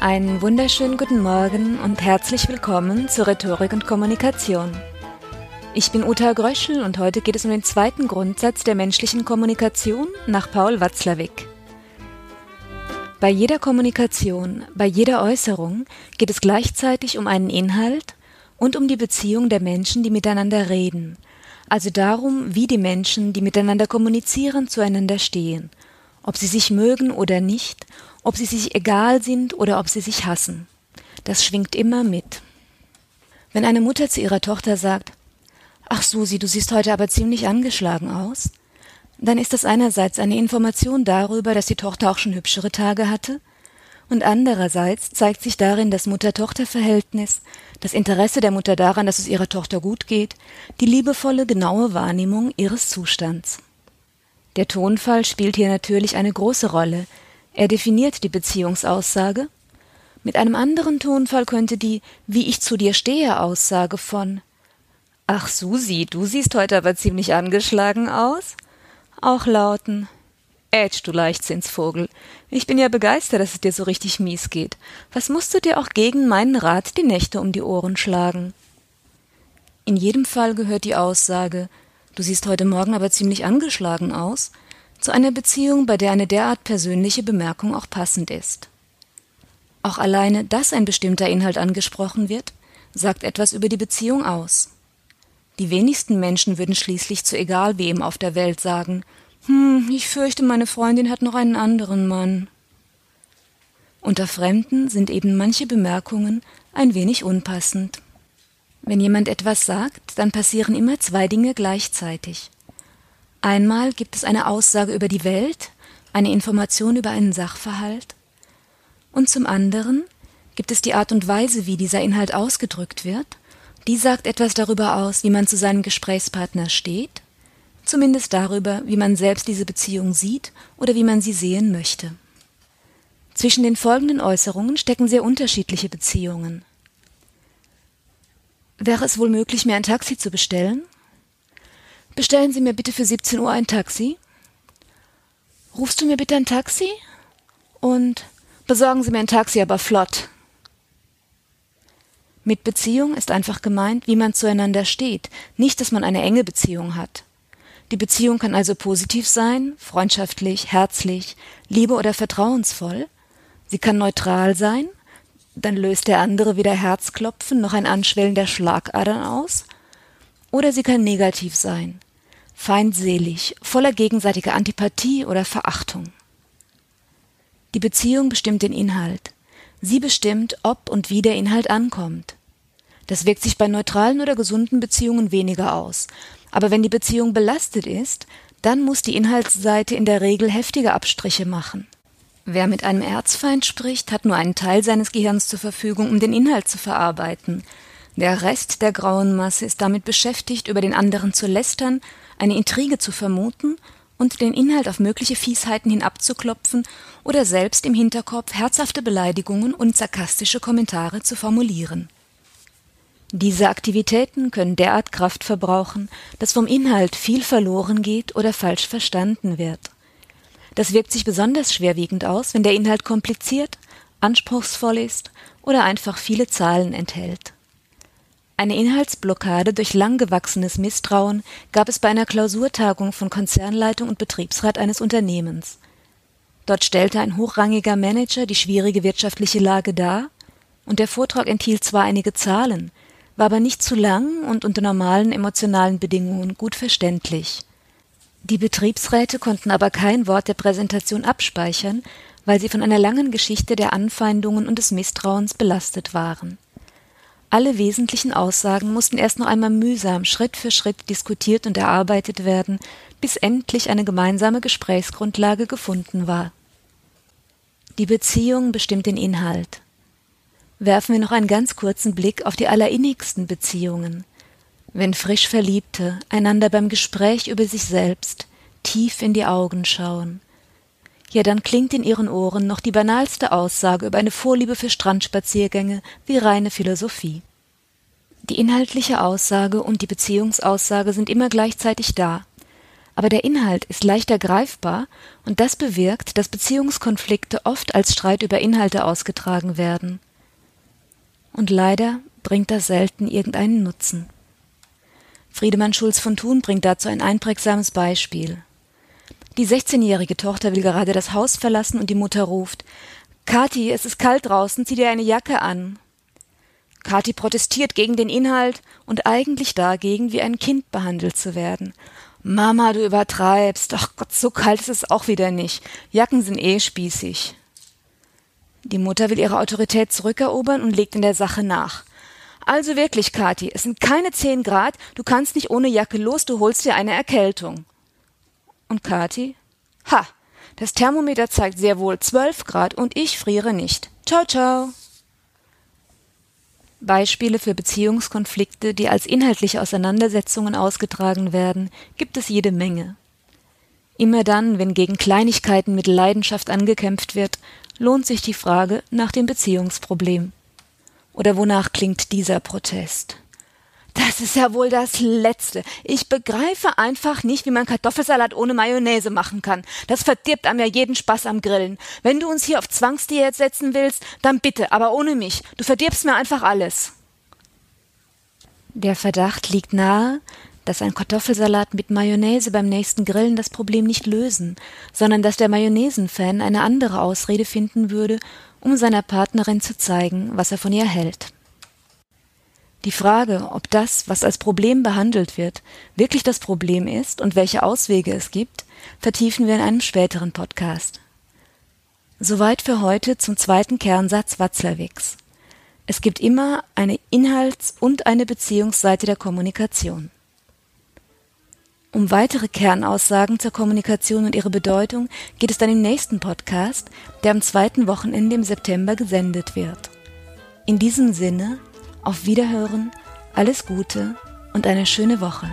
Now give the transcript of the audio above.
Einen wunderschönen guten Morgen und herzlich willkommen zu Rhetorik und Kommunikation. Ich bin Uta Gröschel und heute geht es um den zweiten Grundsatz der menschlichen Kommunikation nach Paul Watzlawick. Bei jeder Kommunikation, bei jeder Äußerung geht es gleichzeitig um einen Inhalt und um die Beziehung der Menschen, die miteinander reden, also darum, wie die Menschen, die miteinander kommunizieren, zueinander stehen, ob sie sich mögen oder nicht, ob sie sich egal sind oder ob sie sich hassen. Das schwingt immer mit. Wenn eine Mutter zu ihrer Tochter sagt, Ach Susi, du siehst heute aber ziemlich angeschlagen aus, dann ist das einerseits eine Information darüber, dass die Tochter auch schon hübschere Tage hatte, und andererseits zeigt sich darin das Mutter-Tochter-Verhältnis, das Interesse der Mutter daran, dass es ihrer Tochter gut geht, die liebevolle, genaue Wahrnehmung ihres Zustands. Der Tonfall spielt hier natürlich eine große Rolle. Er definiert die Beziehungsaussage. Mit einem anderen Tonfall könnte die Wie ich zu dir stehe Aussage von Ach Susi, du siehst heute aber ziemlich angeschlagen aus auch lauten Ätsch, du Leichtsinnsvogel. Ich bin ja begeistert, dass es dir so richtig mies geht. Was musst du dir auch gegen meinen Rat die Nächte um die Ohren schlagen? In jedem Fall gehört die Aussage, du siehst heute Morgen aber ziemlich angeschlagen aus, zu einer Beziehung, bei der eine derart persönliche Bemerkung auch passend ist. Auch alleine, dass ein bestimmter Inhalt angesprochen wird, sagt etwas über die Beziehung aus. Die wenigsten Menschen würden schließlich zu egal wem auf der Welt sagen, hm, ich fürchte, meine Freundin hat noch einen anderen Mann. Unter Fremden sind eben manche Bemerkungen ein wenig unpassend. Wenn jemand etwas sagt, dann passieren immer zwei Dinge gleichzeitig. Einmal gibt es eine Aussage über die Welt, eine Information über einen Sachverhalt, und zum anderen gibt es die Art und Weise, wie dieser Inhalt ausgedrückt wird, die sagt etwas darüber aus, wie man zu seinem Gesprächspartner steht, zumindest darüber, wie man selbst diese Beziehung sieht oder wie man sie sehen möchte. Zwischen den folgenden Äußerungen stecken sehr unterschiedliche Beziehungen. Wäre es wohl möglich, mir ein Taxi zu bestellen? Bestellen Sie mir bitte für 17 Uhr ein Taxi? Rufst du mir bitte ein Taxi? Und besorgen Sie mir ein Taxi, aber flott. Mit Beziehung ist einfach gemeint, wie man zueinander steht, nicht, dass man eine enge Beziehung hat. Die Beziehung kann also positiv sein, freundschaftlich, herzlich, liebe oder vertrauensvoll. Sie kann neutral sein, dann löst der andere weder Herzklopfen noch ein Anschwellen der Schlagadern aus. Oder sie kann negativ sein, feindselig, voller gegenseitiger Antipathie oder Verachtung. Die Beziehung bestimmt den Inhalt. Sie bestimmt, ob und wie der Inhalt ankommt. Das wirkt sich bei neutralen oder gesunden Beziehungen weniger aus. Aber wenn die Beziehung belastet ist, dann muss die Inhaltsseite in der Regel heftige Abstriche machen. Wer mit einem Erzfeind spricht, hat nur einen Teil seines Gehirns zur Verfügung, um den Inhalt zu verarbeiten. Der Rest der grauen Masse ist damit beschäftigt, über den anderen zu lästern, eine Intrige zu vermuten und den Inhalt auf mögliche Fiesheiten hin abzuklopfen oder selbst im Hinterkopf herzhafte Beleidigungen und sarkastische Kommentare zu formulieren. Diese Aktivitäten können derart Kraft verbrauchen, dass vom Inhalt viel verloren geht oder falsch verstanden wird. Das wirkt sich besonders schwerwiegend aus, wenn der Inhalt kompliziert, anspruchsvoll ist oder einfach viele Zahlen enthält. Eine Inhaltsblockade durch lang gewachsenes Misstrauen gab es bei einer Klausurtagung von Konzernleitung und Betriebsrat eines Unternehmens. Dort stellte ein hochrangiger Manager die schwierige wirtschaftliche Lage dar, und der Vortrag enthielt zwar einige Zahlen, war aber nicht zu lang und unter normalen emotionalen Bedingungen gut verständlich. Die Betriebsräte konnten aber kein Wort der Präsentation abspeichern, weil sie von einer langen Geschichte der Anfeindungen und des Misstrauens belastet waren. Alle wesentlichen Aussagen mussten erst noch einmal mühsam Schritt für Schritt diskutiert und erarbeitet werden, bis endlich eine gemeinsame Gesprächsgrundlage gefunden war. Die Beziehung bestimmt den Inhalt. Werfen wir noch einen ganz kurzen Blick auf die allerinnigsten Beziehungen. Wenn frisch Verliebte einander beim Gespräch über sich selbst tief in die Augen schauen, ja, dann klingt in ihren Ohren noch die banalste Aussage über eine Vorliebe für Strandspaziergänge wie reine Philosophie. Die inhaltliche Aussage und die Beziehungsaussage sind immer gleichzeitig da, aber der Inhalt ist leichter greifbar und das bewirkt, dass Beziehungskonflikte oft als Streit über Inhalte ausgetragen werden. Und leider bringt das selten irgendeinen Nutzen. Friedemann Schulz von Thun bringt dazu ein einprägsames Beispiel. Die 16-jährige Tochter will gerade das Haus verlassen und die Mutter ruft Kathi, es ist kalt draußen, zieh dir eine Jacke an. Kathi protestiert gegen den Inhalt und eigentlich dagegen, wie ein Kind behandelt zu werden. Mama, du übertreibst. Ach Gott, so kalt ist es auch wieder nicht. Jacken sind eh spießig. Die Mutter will ihre Autorität zurückerobern und legt in der Sache nach. Also wirklich, Kathi, es sind keine zehn Grad, du kannst nicht ohne Jacke los, du holst dir eine Erkältung. Und Kathi? Ha, das Thermometer zeigt sehr wohl zwölf Grad und ich friere nicht. Ciao, ciao. Beispiele für Beziehungskonflikte, die als inhaltliche Auseinandersetzungen ausgetragen werden, gibt es jede Menge. Immer dann, wenn gegen Kleinigkeiten mit Leidenschaft angekämpft wird, lohnt sich die Frage nach dem Beziehungsproblem. Oder wonach klingt dieser Protest? Das ist ja wohl das Letzte. Ich begreife einfach nicht, wie man Kartoffelsalat ohne Mayonnaise machen kann. Das verdirbt einem ja jeden Spaß am Grillen. Wenn du uns hier auf Zwangsdiät setzen willst, dann bitte, aber ohne mich. Du verdirbst mir einfach alles. Der Verdacht liegt nahe, dass ein Kartoffelsalat mit Mayonnaise beim nächsten Grillen das Problem nicht lösen, sondern dass der Mayonnaisenfan eine andere Ausrede finden würde, um seiner Partnerin zu zeigen, was er von ihr hält. Die Frage, ob das, was als Problem behandelt wird, wirklich das Problem ist und welche Auswege es gibt, vertiefen wir in einem späteren Podcast. Soweit für heute zum zweiten Kernsatz Watzlawicks. Es gibt immer eine Inhalts- und eine Beziehungsseite der Kommunikation. Um weitere Kernaussagen zur Kommunikation und ihre Bedeutung geht es dann im nächsten Podcast, der am zweiten Wochenende im September gesendet wird. In diesem Sinne auf Wiederhören, alles Gute und eine schöne Woche.